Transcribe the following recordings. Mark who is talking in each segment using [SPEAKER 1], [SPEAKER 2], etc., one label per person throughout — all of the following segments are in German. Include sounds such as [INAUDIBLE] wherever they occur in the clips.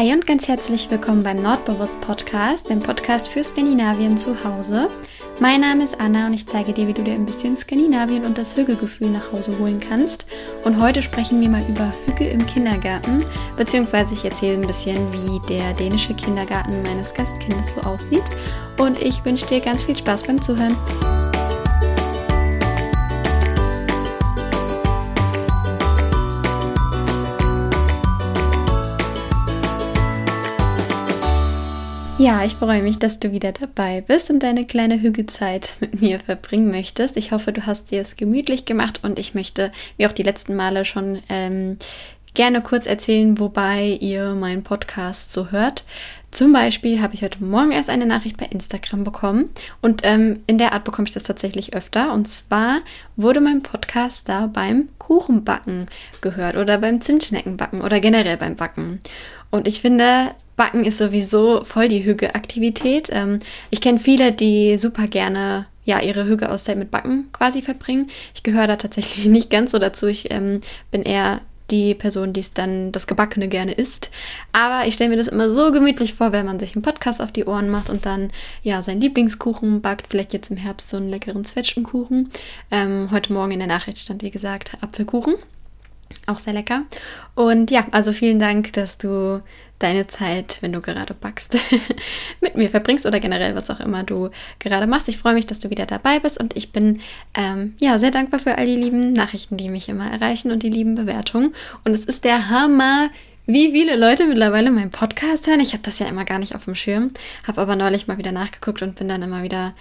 [SPEAKER 1] Hi und ganz herzlich willkommen beim Nordbewusst Podcast, dem Podcast für Skandinavien zu Hause. Mein Name ist Anna und ich zeige dir, wie du dir ein bisschen Skandinavien und das Hügelgefühl nach Hause holen kannst. Und heute sprechen wir mal über Hüge im Kindergarten, beziehungsweise ich erzähle ein bisschen, wie der dänische Kindergarten meines Gastkindes so aussieht. Und ich wünsche dir ganz viel Spaß beim Zuhören. Ja, ich freue mich, dass du wieder dabei bist und deine kleine Hügelzeit mit mir verbringen möchtest. Ich hoffe, du hast dir es gemütlich gemacht und ich möchte, wie auch die letzten Male schon, ähm, gerne kurz erzählen, wobei ihr meinen Podcast so hört. Zum Beispiel habe ich heute Morgen erst eine Nachricht bei Instagram bekommen und ähm, in der Art bekomme ich das tatsächlich öfter. Und zwar wurde mein Podcast da beim Kuchenbacken gehört oder beim Zimtschneckenbacken oder generell beim Backen. Und ich finde, Backen ist sowieso voll die Hüge-Aktivität. Ähm, ich kenne viele, die super gerne ja, ihre Hüge-Auszeit mit Backen quasi verbringen. Ich gehöre da tatsächlich [LAUGHS] nicht ganz so dazu. Ich ähm, bin eher die Person, die es dann das Gebackene gerne isst. Aber ich stelle mir das immer so gemütlich vor, wenn man sich einen Podcast auf die Ohren macht und dann ja seinen Lieblingskuchen backt. Vielleicht jetzt im Herbst so einen leckeren Zwetschgenkuchen. Ähm, heute Morgen in der Nachricht stand, wie gesagt, Apfelkuchen. Auch sehr lecker. Und ja, also vielen Dank, dass du deine Zeit, wenn du gerade backst, [LAUGHS] mit mir verbringst oder generell was auch immer du gerade machst. Ich freue mich, dass du wieder dabei bist und ich bin ähm, ja sehr dankbar für all die lieben Nachrichten, die mich immer erreichen und die lieben Bewertungen. Und es ist der Hammer, wie viele Leute mittlerweile meinen Podcast hören. Ich habe das ja immer gar nicht auf dem Schirm, habe aber neulich mal wieder nachgeguckt und bin dann immer wieder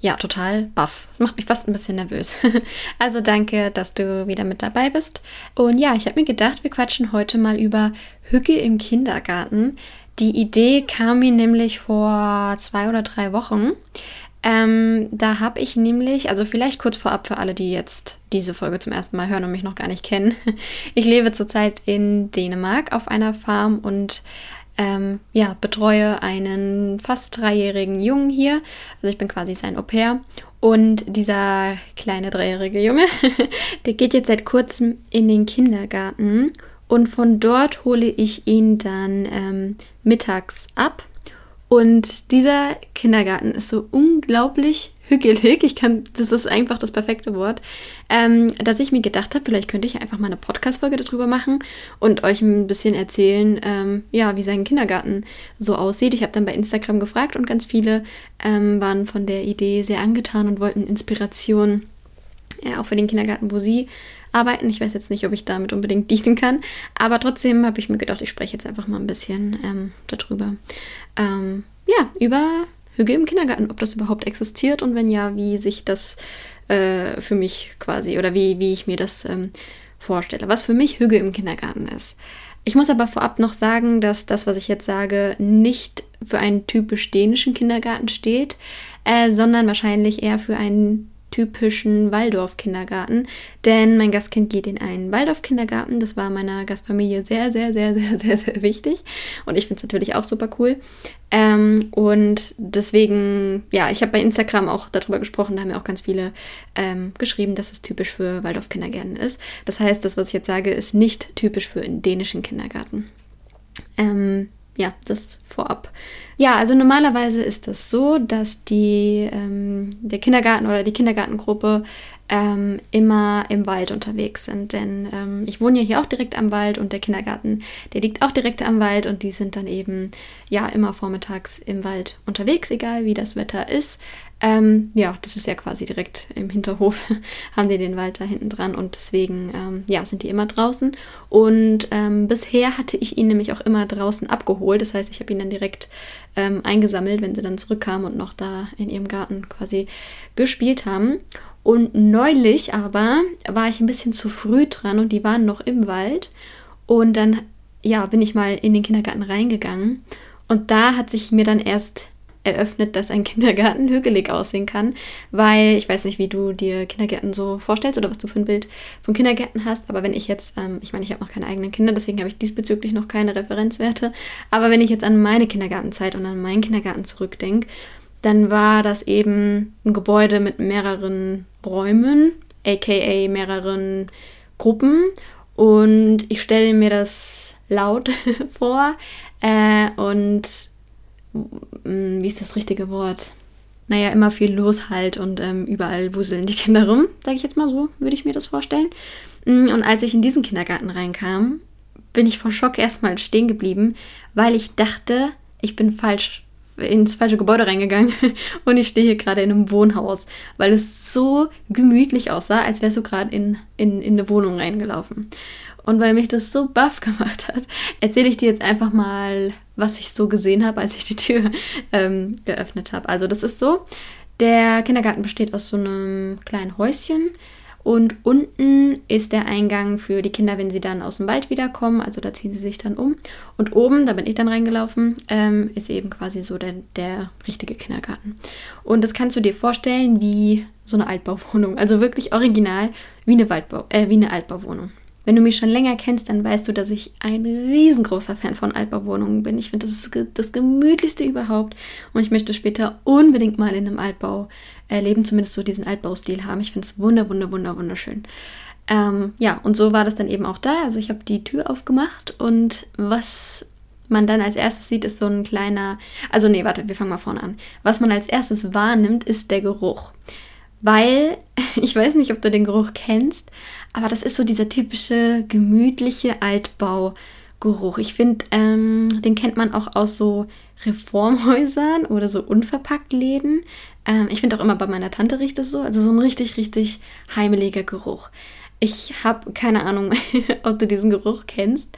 [SPEAKER 1] ja, total baff. Macht mich fast ein bisschen nervös. [LAUGHS] also danke, dass du wieder mit dabei bist. Und ja, ich habe mir gedacht, wir quatschen heute mal über Hücke im Kindergarten. Die Idee kam mir nämlich vor zwei oder drei Wochen. Ähm, da habe ich nämlich, also vielleicht kurz vorab für alle, die jetzt diese Folge zum ersten Mal hören und mich noch gar nicht kennen. [LAUGHS] Ich lebe zurzeit in Dänemark auf einer Farm und ähm, ja, betreue einen fast dreijährigen Jungen hier. Also ich bin quasi sein Au pair. Und dieser kleine dreijährige Junge, [LAUGHS] der geht jetzt seit kurzem in den Kindergarten. Und von dort hole ich ihn dann ähm, mittags ab und dieser Kindergarten ist so unglaublich hügelig. Ich kann, das ist einfach das perfekte Wort, ähm, dass ich mir gedacht habe, vielleicht könnte ich einfach mal eine Podcast-Folge darüber machen und euch ein bisschen erzählen, ähm, ja, wie sein Kindergarten so aussieht. Ich habe dann bei Instagram gefragt und ganz viele ähm, waren von der Idee sehr angetan und wollten Inspiration, ja, auch für den Kindergarten, wo sie arbeiten. Ich weiß jetzt nicht, ob ich damit unbedingt dienen kann, aber trotzdem habe ich mir gedacht, ich spreche jetzt einfach mal ein bisschen ähm, darüber ähm, ja, über Hüge im Kindergarten, ob das überhaupt existiert und wenn ja, wie sich das äh, für mich quasi oder wie, wie ich mir das ähm, vorstelle, was für mich Hüge im Kindergarten ist. Ich muss aber vorab noch sagen, dass das, was ich jetzt sage, nicht für einen typisch dänischen Kindergarten steht, äh, sondern wahrscheinlich eher für einen typischen Waldorf-Kindergarten, denn mein Gastkind geht in einen Waldorf-Kindergarten. Das war meiner Gastfamilie sehr, sehr, sehr, [LAUGHS] sehr, sehr, sehr wichtig und ich finde es natürlich auch super cool. Ähm, und deswegen, ja, ich habe bei Instagram auch darüber gesprochen, da haben ja auch ganz viele ähm, geschrieben, dass es typisch für Waldorf-Kindergärten ist. Das heißt, das, was ich jetzt sage, ist nicht typisch für einen dänischen Kindergarten. Ähm, ja, das vorab. Ja, also normalerweise ist das so, dass die, ähm, der Kindergarten oder die Kindergartengruppe ähm, immer im Wald unterwegs sind. Denn ähm, ich wohne ja hier auch direkt am Wald und der Kindergarten, der liegt auch direkt am Wald und die sind dann eben ja immer vormittags im Wald unterwegs, egal wie das Wetter ist. Ähm, ja, das ist ja quasi direkt im Hinterhof, [LAUGHS] haben die den Wald da hinten dran und deswegen, ähm, ja, sind die immer draußen. Und ähm, bisher hatte ich ihn nämlich auch immer draußen abgeholt. Das heißt, ich habe ihn dann direkt ähm, eingesammelt, wenn sie dann zurückkamen und noch da in ihrem Garten quasi gespielt haben. Und neulich aber war ich ein bisschen zu früh dran und die waren noch im Wald. Und dann, ja, bin ich mal in den Kindergarten reingegangen. Und da hat sich mir dann erst eröffnet, dass ein Kindergarten hügelig aussehen kann, weil ich weiß nicht, wie du dir Kindergärten so vorstellst oder was du für ein Bild von Kindergärten hast, aber wenn ich jetzt, ähm, ich meine, ich habe noch keine eigenen Kinder, deswegen habe ich diesbezüglich noch keine Referenzwerte, aber wenn ich jetzt an meine Kindergartenzeit und an meinen Kindergarten zurückdenke, dann war das eben ein Gebäude mit mehreren Räumen, aka mehreren Gruppen und ich stelle mir das laut [LAUGHS] vor, Äh, und wie ist das richtige Wort? Naja, immer viel los halt und ähm, überall wuseln die [LAUGHS] Kinder rum, sage ich jetzt mal so, würde ich mir das vorstellen. Mm, und als ich in diesen Kindergarten reinkam, bin ich vor Schock erstmal stehen geblieben, weil ich dachte, ich bin falsch ins falsche Gebäude reingegangen [LAUGHS] und ich stehe hier gerade in einem Wohnhaus, weil es so gemütlich aussah, als wärst du gerade in, in, in eine Wohnung reingelaufen. Und weil mich das so baff gemacht hat, erzähle ich dir jetzt einfach mal, was ich so gesehen habe, als ich die Tür ähm, geöffnet habe. Also das ist so, der Kindergarten besteht aus so einem kleinen Häuschen und unten ist der Eingang für die Kinder, wenn sie dann aus dem Wald wiederkommen. Also da ziehen sie sich dann um. Und oben, da bin ich dann reingelaufen, ähm, ist eben quasi so der, der richtige Kindergarten. Und das kannst du dir vorstellen wie so eine Altbauwohnung. Also wirklich original wie eine, Waldbau, äh, wie eine Altbauwohnung. Wenn du mich schon länger kennst, dann weißt du, dass ich ein riesengroßer Fan von Altbauwohnungen bin. Ich finde, das ist das gemütlichste überhaupt. Und ich möchte später unbedingt mal in einem Altbau äh, leben, zumindest so diesen Altbaustil haben. Ich finde es wunder, wunder, wunder, wunderschön. Ähm, ja, und so war das dann eben auch da. Also ich habe die Tür aufgemacht und was man dann als erstes sieht, ist so ein kleiner. Also, nee, warte, wir fangen mal vorne an. Was man als erstes wahrnimmt, ist der Geruch. Weil, [LAUGHS] ich weiß nicht, ob du den Geruch kennst, aber das ist so dieser typische gemütliche Altbaugeruch. Ich finde, ähm, den kennt man auch aus so Reformhäusern oder so unverpackt Läden. Ähm, ich finde auch immer bei meiner Tante riecht es so. Also so ein richtig, richtig heimeliger Geruch. Ich habe keine Ahnung, [LAUGHS] ob du diesen Geruch kennst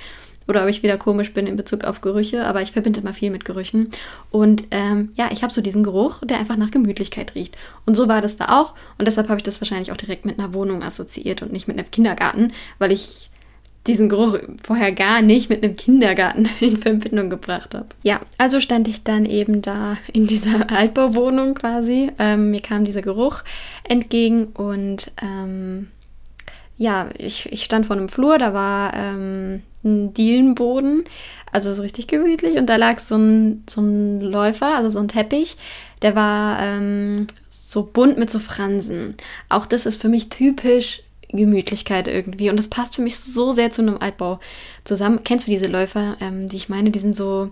[SPEAKER 1] oder ob ich wieder komisch bin in Bezug auf Gerüche, aber ich verbinde immer viel mit Gerüchen. Und ähm, ja, ich habe so diesen Geruch, der einfach nach Gemütlichkeit riecht. Und so war das da auch. Und deshalb habe ich das wahrscheinlich auch direkt mit einer Wohnung assoziiert und nicht mit einem Kindergarten, weil ich diesen Geruch vorher gar nicht mit einem Kindergarten [LAUGHS] in Verbindung gebracht habe. Ja, also stand ich dann eben da in dieser [LAUGHS] Altbauwohnung quasi. Ähm, mir kam dieser Geruch entgegen und ähm, ja, ich, ich stand vor einem Flur, da war ähm, ein Dielenboden, also so richtig gemütlich. Und da lag so ein, so ein Läufer, also so ein Teppich, der war ähm, so bunt mit so Fransen. Auch das ist für mich typisch Gemütlichkeit irgendwie. Und das passt für mich so sehr zu einem Altbau zusammen. Kennst du diese Läufer, ähm, die ich meine? Die sind so,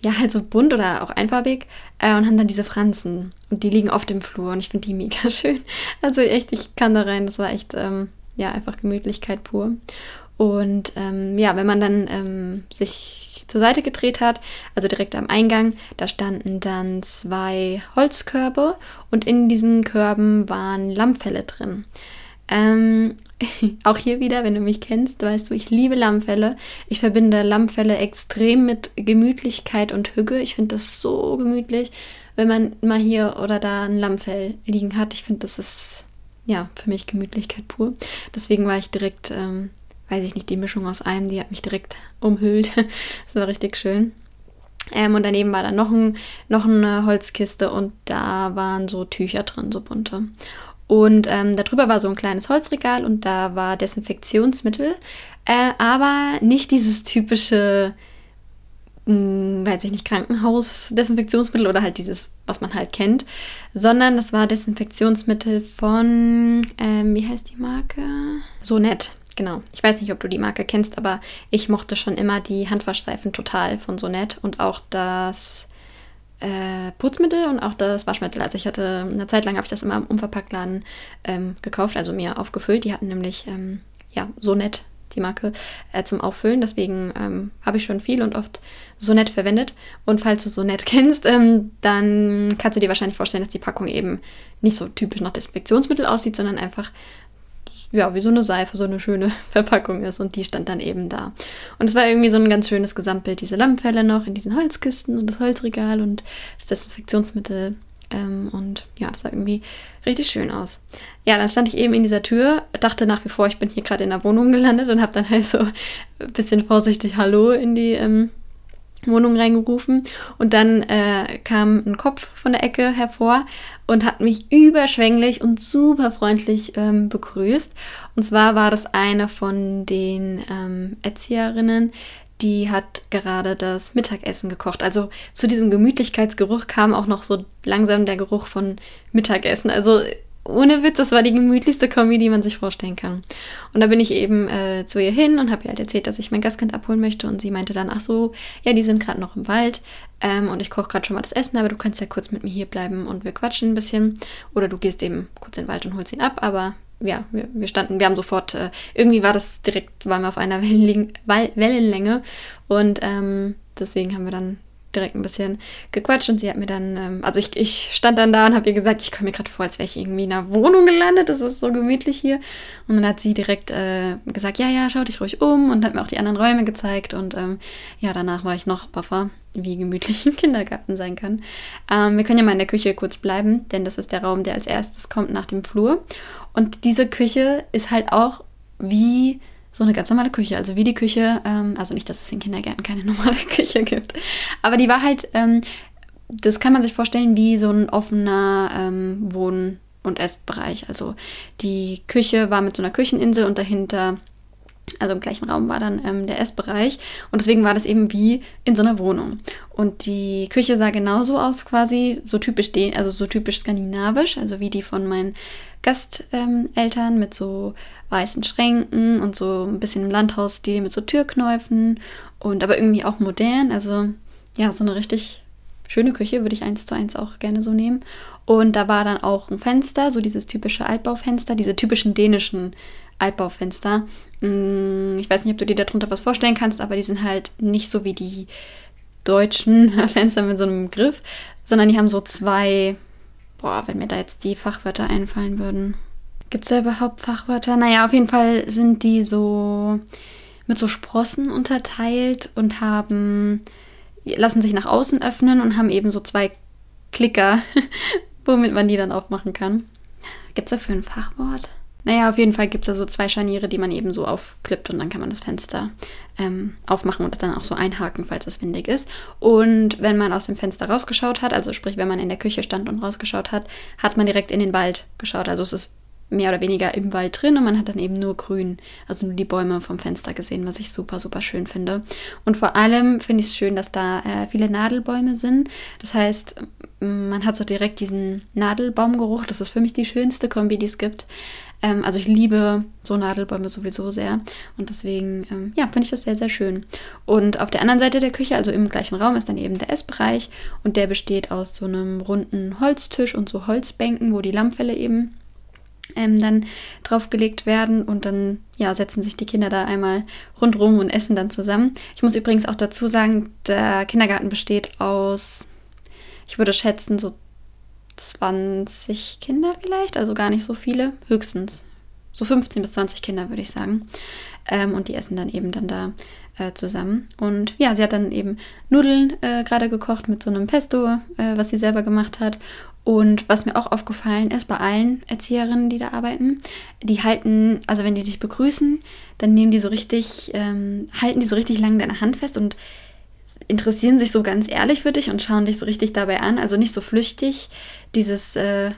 [SPEAKER 1] ja, halt so bunt oder auch einfarbig äh, und haben dann diese Franzen. Und die liegen oft im Flur und ich finde die [LAUGHS] mega schön. Also echt, ich kann da rein. Das war echt, ähm, ja, einfach Gemütlichkeit pur. Und ähm, ja, wenn man dann ähm, sich zur Seite gedreht hat, also direkt am Eingang, da standen dann zwei Holzkörbe und in diesen Körben waren Lammfelle drin. Ähm, [LAUGHS] auch hier wieder, wenn du mich kennst, weißt du, ich liebe Lammfelle. Ich verbinde Lammfelle extrem mit Gemütlichkeit und Hüge. Ich finde das so gemütlich, wenn man mal hier oder da ein Lammfell liegen hat. Ich finde, das ist ja für mich Gemütlichkeit pur. Deswegen war ich direkt ähm, weiß ich nicht, die Mischung aus allem, die hat mich direkt [LAUGHS] umhüllt. das war richtig schön. Ähm, und daneben war dann noch, ein, noch eine Holzkiste und da waren so Tücher drin, so bunte. Und ähm, darüber war so ein kleines Holzregal und da war Desinfektionsmittel, äh, aber nicht dieses typische, mh, hm, weiß ich nicht, Krankenhaus-Desinfektionsmittel oder halt dieses, was man halt kennt, sondern das war Desinfektionsmittel von, ähm, wie heißt die Marke? So nett. Genau. Ich weiß nicht, ob du die Marke kennst, aber ich mochte schon immer die Handwaschseifen total von Sonett und auch das äh, Putzmittel und auch das Waschmittel. Also ich hatte eine Zeit lang habe ich das immer im Unverpacktladen ähm, gekauft, also mir aufgefüllt. Die hatten nämlich ähm, ja Sonett die Marke äh, zum Auffüllen. Deswegen ähm, habe ich schon viel und oft Sonett verwendet. Und falls du Sonett [LAUGHS] kennst, ähm, dann kannst du dir wahrscheinlich vorstellen, dass die Packung eben nicht so typisch nach Desinfektionsmittel aussieht, sondern einfach ja, wie so eine Seife, so eine schöne [LAUGHS] Verpackung ist. Und die stand dann eben da. Und es war irgendwie so ein ganz schönes Gesamtbild, diese Lammfälle noch in diesen Holzkisten und das Holzregal und das Desinfektionsmittel. Ähm, und ja, das sah irgendwie richtig schön aus. Ja, dann stand ich eben in dieser Tür, dachte nach wie vor, ich bin hier gerade in der Wohnung gelandet und habe dann [LAUGHS] halt so ein bisschen vorsichtig Hallo in die ähm, Wohnung reingerufen und dann äh, kam ein Kopf von der Ecke hervor und hat mich überschwänglich und super freundlich ähm, begrüßt. Und zwar war das eine von den ähm, Erzieherinnen, die hat gerade das Mittagessen gekocht. Also zu diesem Gemütlichkeitsgeruch kam auch noch so langsam der Geruch von Mittagessen. Also ohne Witz, das war die gemütlichste Kombi, die man sich vorstellen kann. Und da bin ich eben äh, zu ihr hin und habe ihr halt erzählt, dass ich mein Gastkind abholen möchte. Und sie meinte dann, ach so, ja, die sind gerade noch im Wald ähm, und ich koche gerade schon mal das Essen, aber du kannst ja kurz mit mir hier bleiben und wir quatschen ein bisschen. Oder du gehst eben kurz in den Wald und holst ihn ab. Aber ja, wir, wir standen, wir haben sofort, äh, irgendwie war das direkt, waren wir auf einer [LAUGHS] Wellenlänge und ähm, deswegen haben wir dann direkt ein bisschen gequatscht und sie hat mir dann, ähm, also ich, ich stand dann da und habe ihr gesagt, ich komme mir gerade vor, als wäre ich irgendwie in einer Wohnung gelandet, das ist so gemütlich hier. Und dann hat sie direkt äh, gesagt, ja, ja, schau dich ruhig um und hat mir auch die anderen Räume gezeigt und ähm, ja, danach war ich noch buffer, wie gemütlich [LAUGHS] ein Kindergarten sein kann. Ähm, wir können ja mal in der Küche kurz bleiben, denn das ist der Raum, der als erstes kommt nach dem Flur. Und diese Küche ist halt auch wie so eine ganz normale Küche. Also wie die Küche, ähm, also nicht, dass es in Kindergärten keine [LAUGHS] normale Küche gibt, aber die war halt, ähm, das kann man sich vorstellen wie so ein offener ähm, Wohn- und Essbereich. Also die Küche war mit so einer Kücheninsel und dahinter also im gleichen Raum war dann ähm, der Essbereich und deswegen war das eben wie in so einer Wohnung. Und die Küche sah genauso aus quasi, so typisch den, also so typisch skandinavisch, also wie die von meinen Gasteltern ähm, mit so weißen Schränken und so ein bisschen im Landhausstil mit so Türknäufen und aber irgendwie auch modern. Also ja, so eine richtig schöne Küche würde ich eins zu eins auch gerne so nehmen. Und da war dann auch ein Fenster, so dieses typische Altbaufenster, diese typischen dänischen Altbaufenster. Mm, ich weiß nicht, ob du dir darunter was vorstellen kannst, aber die sind halt nicht so wie die deutschen [LAUGHS] Fenster mit so einem Griff, sondern die haben so zwei, boah, wenn mir da jetzt die Fachwörter einfallen würden. Gibt es da überhaupt Fachwörter? Naja, auf jeden Fall sind die so mit so Sprossen unterteilt und haben, lassen sich nach außen öffnen und haben eben so zwei Klicker, [LAUGHS] womit man die dann aufmachen kann. Gibt es dafür ein Fachwort? Naja, auf jeden Fall gibt es da so zwei Scharniere, die man eben so aufklippt und dann kann man das Fenster ähm, aufmachen und das dann auch so einhaken, falls es windig ist. Und wenn man aus dem Fenster rausgeschaut hat, also sprich, wenn man in der Küche stand und rausgeschaut hat, hat man direkt in den Wald geschaut. Also es ist mehr oder weniger im Wald drin und man hat dann eben nur grün, also nur die Bäume vom Fenster gesehen, was ich super, super schön finde. Und vor allem finde ich es schön, dass da äh, viele Nadelbäume sind. Das heißt, man hat so direkt diesen Nadelbaumgeruch. Das ist für mich die schönste Kombi, die es gibt. Ähm, also ich liebe so Nadelbäume sowieso sehr und deswegen, ähm, ja, finde ich das sehr, sehr schön. Und auf der anderen Seite der Küche, also im gleichen Raum, ist dann eben der Essbereich und der besteht aus so einem runden Holztisch und so Holzbänken, wo die Lammfälle eben ähm, dann draufgelegt werden und dann ja, setzen sich die Kinder da einmal rundrum und essen dann zusammen. Ich muss übrigens auch dazu sagen, der Kindergarten besteht aus, ich würde schätzen, so 20 Kinder vielleicht, also gar nicht so viele, höchstens. So 15 bis 20 Kinder, würde ich sagen. Ähm, und die essen dann eben dann da äh, zusammen. Und ja, sie hat dann eben Nudeln äh, gerade gekocht mit so einem Pesto, äh, was sie selber gemacht hat. Und was mir auch aufgefallen ist bei allen Erzieherinnen, die da arbeiten, die halten, also wenn die dich begrüßen, dann nehmen die so richtig, ähm, halten die so richtig lang deine Hand fest und interessieren sich so ganz ehrlich für dich und schauen dich so richtig dabei an. Also nicht so flüchtig, dieses, äh,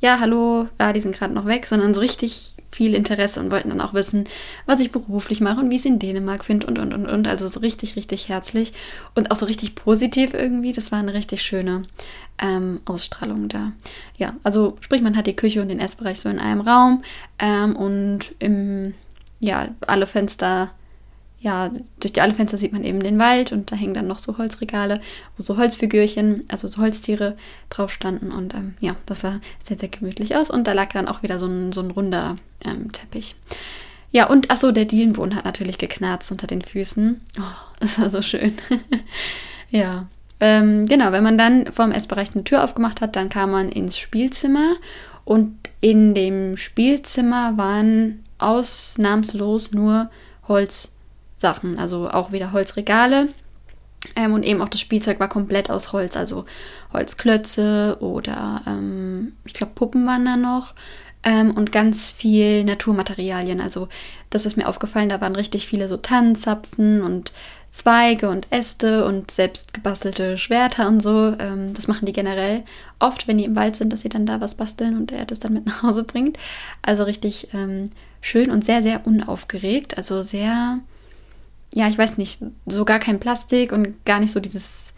[SPEAKER 1] ja, hallo, ja, die sind gerade noch weg, sondern so richtig viel Interesse und wollten dann auch wissen, was ich beruflich mache und wie ich es in Dänemark finde und, und, und, und. Also so richtig, richtig herzlich und auch so richtig positiv irgendwie. Das war eine richtig schöne ähm, Ausstrahlung da. Ja, also sprich, man hat die Küche und den Essbereich so in einem Raum ähm, und im, ja, alle Fenster ja, durch die alle Fenster sieht man eben den Wald und da hängen dann noch so Holzregale, wo so Holzfigürchen, also so Holztiere drauf standen und ähm, ja, das sah sehr, sehr gemütlich aus und da lag dann auch wieder so ein, so ein runder ähm, Teppich. Ja, und achso, der Dielenboden hat natürlich geknarzt unter den Füßen. Oh, das war so schön. [LAUGHS] ja, ähm, genau, wenn man dann vom Essbereich eine Tür aufgemacht hat, dann kam man ins Spielzimmer und in dem Spielzimmer waren ausnahmslos nur Holz Sachen, also auch wieder Holzregale. Ähm, und eben auch das Spielzeug war komplett aus Holz, also Holzklötze oder ähm, ich glaube Puppen waren da noch ähm, und ganz viel Naturmaterialien. Also das ist mir aufgefallen, da waren richtig viele so Tannenzapfen und Zweige und Äste und selbst gebastelte Schwerter und so. Ähm, das machen die generell oft, wenn die im Wald sind, dass sie dann da was basteln und er das dann mit nach Hause bringt. Also richtig ähm, schön und sehr, sehr unaufgeregt. Also sehr ja, ich weiß nicht, so gar kein Plastik und gar nicht so dieses,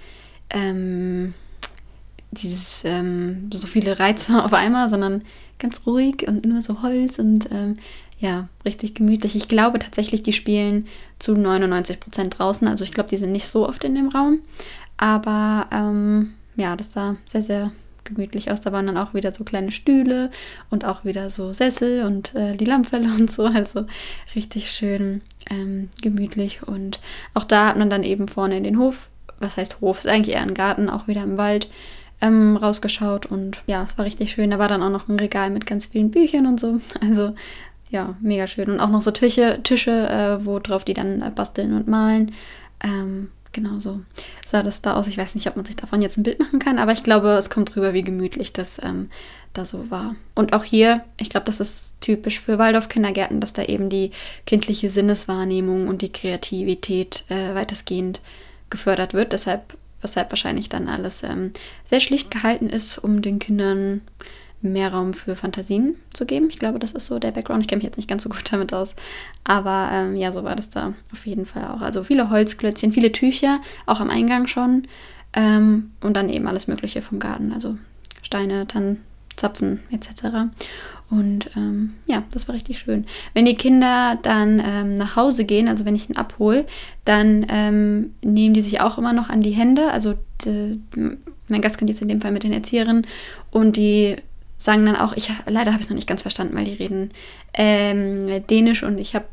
[SPEAKER 1] ähm, dieses ähm, so viele Reize [LAUGHS] auf einmal, sondern ganz ruhig und nur so Holz und ähm, ja, richtig gemütlich. Ich glaube tatsächlich, die spielen zu 99 Prozent draußen. Also ich glaube, die sind nicht so oft in dem Raum. Aber ähm, ja, das sah sehr, sehr gemütlich aus. Da waren dann auch wieder so kleine Stühle und auch wieder so Sessel und äh, die Lammfälle [LAUGHS] und so. Also richtig schön ähm, gemütlich. Und auch da hat man dann eben vorne in den Hof, was heißt Hof, ist eigentlich eher ein Garten, auch wieder im Wald, ähm, rausgeschaut. Und ja, es war richtig schön. Da war dann auch noch ein Regal mit ganz vielen Büchern und so. [LAUGHS] Also ja, mega schön. Und auch noch so Tische, Tische äh, wo drauf die dann äh, basteln und malen. Ähm, genau so sah das da aus. Ich weiß nicht, ob man sich davon jetzt ein Bild machen kann, aber ich glaube, es kommt drüber, wie gemütlich das ähm, da so war. Und auch hier, ich glaube, das ist typisch für Waldorf-Kindergärten, dass da eben die kindliche Sinneswahrnehmung und die Kreativität äh, weitestgehend gefördert wird. Deshalb, weshalb wahrscheinlich dann alles ähm, sehr schlicht gehalten ist, um den Kindern mehr Raum für Fantasien zu geben. Ich glaube, das ist so der Background. Ich kenne mich jetzt nicht ganz so gut damit aus. Aber ähm, ja, so war das da auf jeden Fall auch. Also viele Holzklötzchen, viele Tücher, auch am Eingang schon. Ähm, und dann eben alles Mögliche vom Garten. Also Steine, Tannen, Zapfen etc. Und ähm, ja, das war richtig schön. Wenn die Kinder dann ähm, nach Hause gehen, also wenn ich ihn abhole, dann ähm, nehmen die sich auch immer noch an die Hände. Also mein Gastkind jetzt in dem Fall mit den Erzieherinnen und die sagen dann auch, ich leider habe ich es noch nicht ganz verstanden, weil die reden ähm, Dänisch und ich habe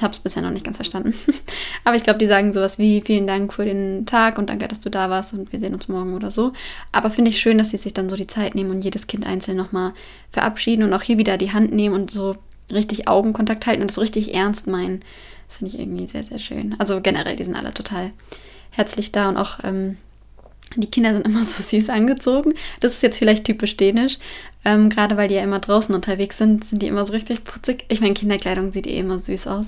[SPEAKER 1] es bisher noch nicht ganz verstanden. [LAUGHS] Aber ich glaube, die sagen sowas wie vielen Dank für den Tag und danke, dass du da warst und wir sehen uns morgen oder so. Aber finde ich schön, dass sie sich dann so die Zeit nehmen und jedes Kind einzeln nochmal verabschieden und auch hier wieder die Hand nehmen und so richtig Augenkontakt halten und so richtig ernst meinen. Das finde ich irgendwie sehr, sehr schön. Also generell, die sind alle total herzlich da und auch ähm, die Kinder sind immer [LAUGHS] so süß angezogen. Das ist jetzt vielleicht typisch dänisch. Ähm, Gerade weil die ja immer draußen unterwegs sind, sind die immer so richtig putzig. Ich meine, Kinderkleidung sieht eh immer süß aus.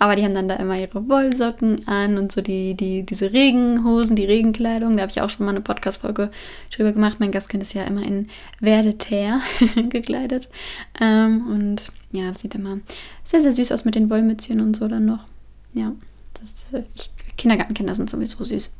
[SPEAKER 1] Aber die haben dann da immer ihre Wollsocken an und so die, die, diese Regenhosen, die Regenkleidung. Da habe ich auch schon mal eine Podcast-Folge drüber gemacht. Mein Gastkind ist ja immer in Werdeter [LAUGHS] gekleidet. Ähm, und ja, sieht immer sehr, sehr süß aus mit den Wollmützchen und so dann noch. Ja, das, ich, Kindergartenkinder sind sowieso süß.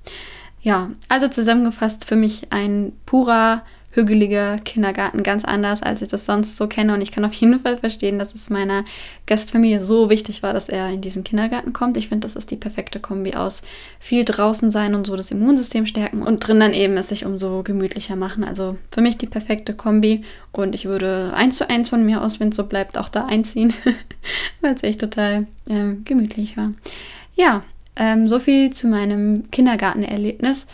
[SPEAKER 1] Ja, also zusammengefasst für mich ein purer, hügeliger Kindergarten, ganz anders, als ich das sonst so kenne. Und ich kann auf jeden Fall verstehen, dass es meiner Gastfamilie so wichtig war, dass er in diesen Kindergarten kommt. Ich finde, das ist die perfekte Kombi aus viel draußen sein und so das Immunsystem stärken und drin dann eben es sich umso gemütlicher machen. Also für mich die perfekte Kombi. Und ich würde eins zu eins von mir aus, wenn es so bleibt, auch da einziehen, [LAUGHS] weil es echt total ähm, gemütlich war. Ja, ähm, so viel zu meinem Kindergartenerlebnis.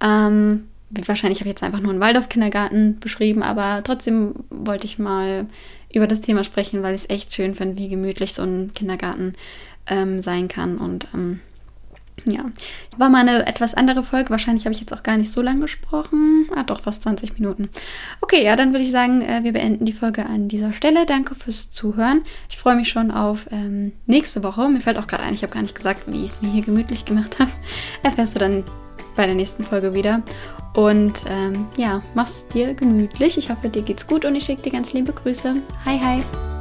[SPEAKER 1] Ähm, wahrscheinlich habe ich jetzt einfach nur einen Waldorf-Kindergarten beschrieben, aber trotzdem wollte ich mal über das Thema sprechen, weil ich es echt schön finde, wie gemütlich so ein Kindergarten ähm, sein kann. Und ähm, ja, war mal eine etwas andere Folge. Wahrscheinlich habe ich jetzt auch gar nicht so lange gesprochen. Ah, doch, fast 20 Minuten. Okay, ja, dann würde ich sagen, äh, wir beenden die Folge an dieser Stelle. Danke fürs Zuhören. Ich freue mich schon auf ähm, nächste Woche. Mir fällt auch gerade ein, ich habe gar nicht gesagt, wie ich es mir hier gemütlich gemacht habe. [LAUGHS] Erfährst du dann bei der nächsten Folge wieder. Und ähm, ja, mach's dir gemütlich. Ich hoffe, dir geht's gut und ich schicke dir ganz liebe Grüße. Hi, hi.